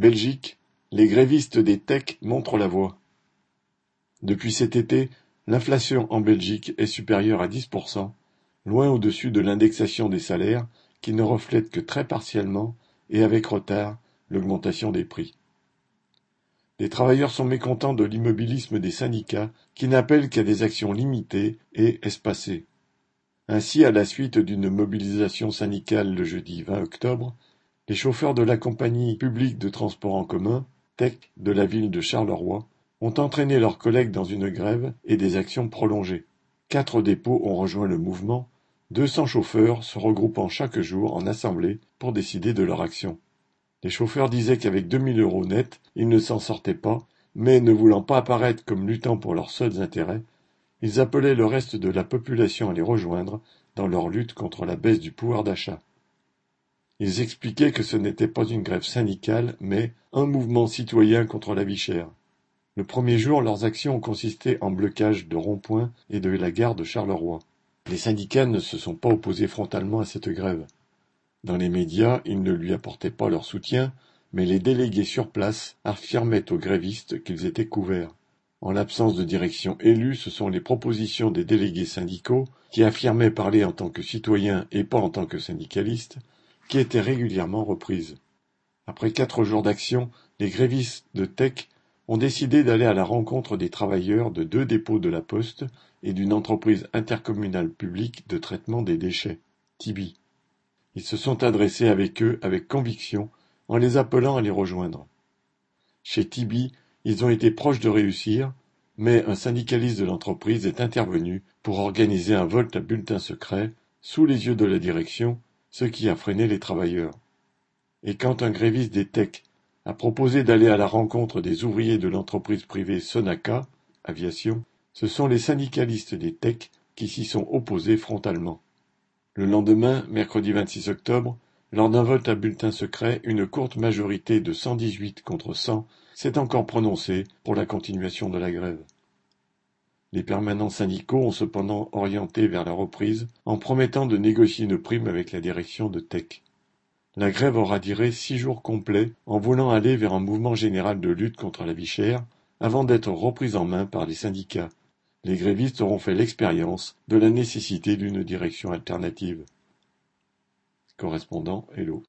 Belgique, les grévistes des Tech montrent la voie. Depuis cet été, l'inflation en Belgique est supérieure à 10%, loin au-dessus de l'indexation des salaires qui ne reflète que très partiellement et avec retard l'augmentation des prix. Les travailleurs sont mécontents de l'immobilisme des syndicats qui n'appellent qu'à des actions limitées et espacées. Ainsi, à la suite d'une mobilisation syndicale le jeudi 20 octobre, les chauffeurs de la compagnie publique de transport en commun, TEC, de la ville de Charleroi, ont entraîné leurs collègues dans une grève et des actions prolongées. Quatre dépôts ont rejoint le mouvement, deux cents chauffeurs se regroupant chaque jour en assemblée pour décider de leur action. Les chauffeurs disaient qu'avec 2000 euros nets, ils ne s'en sortaient pas, mais ne voulant pas apparaître comme luttant pour leurs seuls intérêts, ils appelaient le reste de la population à les rejoindre dans leur lutte contre la baisse du pouvoir d'achat. Ils expliquaient que ce n'était pas une grève syndicale, mais un mouvement citoyen contre la vie chère. Le premier jour, leurs actions ont consisté en blocage de ronds-points et de la gare de Charleroi. Les syndicats ne se sont pas opposés frontalement à cette grève. Dans les médias, ils ne lui apportaient pas leur soutien, mais les délégués sur place affirmaient aux grévistes qu'ils étaient couverts. En l'absence de direction élue, ce sont les propositions des délégués syndicaux, qui affirmaient parler en tant que citoyens et pas en tant que syndicalistes, qui étaient régulièrement reprises. Après quatre jours d'action, les grévistes de Tech ont décidé d'aller à la rencontre des travailleurs de deux dépôts de la Poste et d'une entreprise intercommunale publique de traitement des déchets, Tibi. Ils se sont adressés avec eux avec conviction en les appelant à les rejoindre. Chez Tibi, ils ont été proches de réussir, mais un syndicaliste de l'entreprise est intervenu pour organiser un vote à bulletin secret sous les yeux de la direction ce qui a freiné les travailleurs. Et quand un gréviste des Tech a proposé d'aller à la rencontre des ouvriers de l'entreprise privée Sonaca Aviation, ce sont les syndicalistes des Tech qui s'y sont opposés frontalement. Le lendemain, mercredi 26 octobre, lors d'un vote à bulletin secret, une courte majorité de 118 contre 100 s'est encore prononcée pour la continuation de la grève. Les permanents syndicaux ont cependant orienté vers la reprise en promettant de négocier une prime avec la direction de Tech. La grève aura duré six jours complets en voulant aller vers un mouvement général de lutte contre la vie chère avant d'être reprise en main par les syndicats. Les grévistes auront fait l'expérience de la nécessité d'une direction alternative. Correspondant Hello.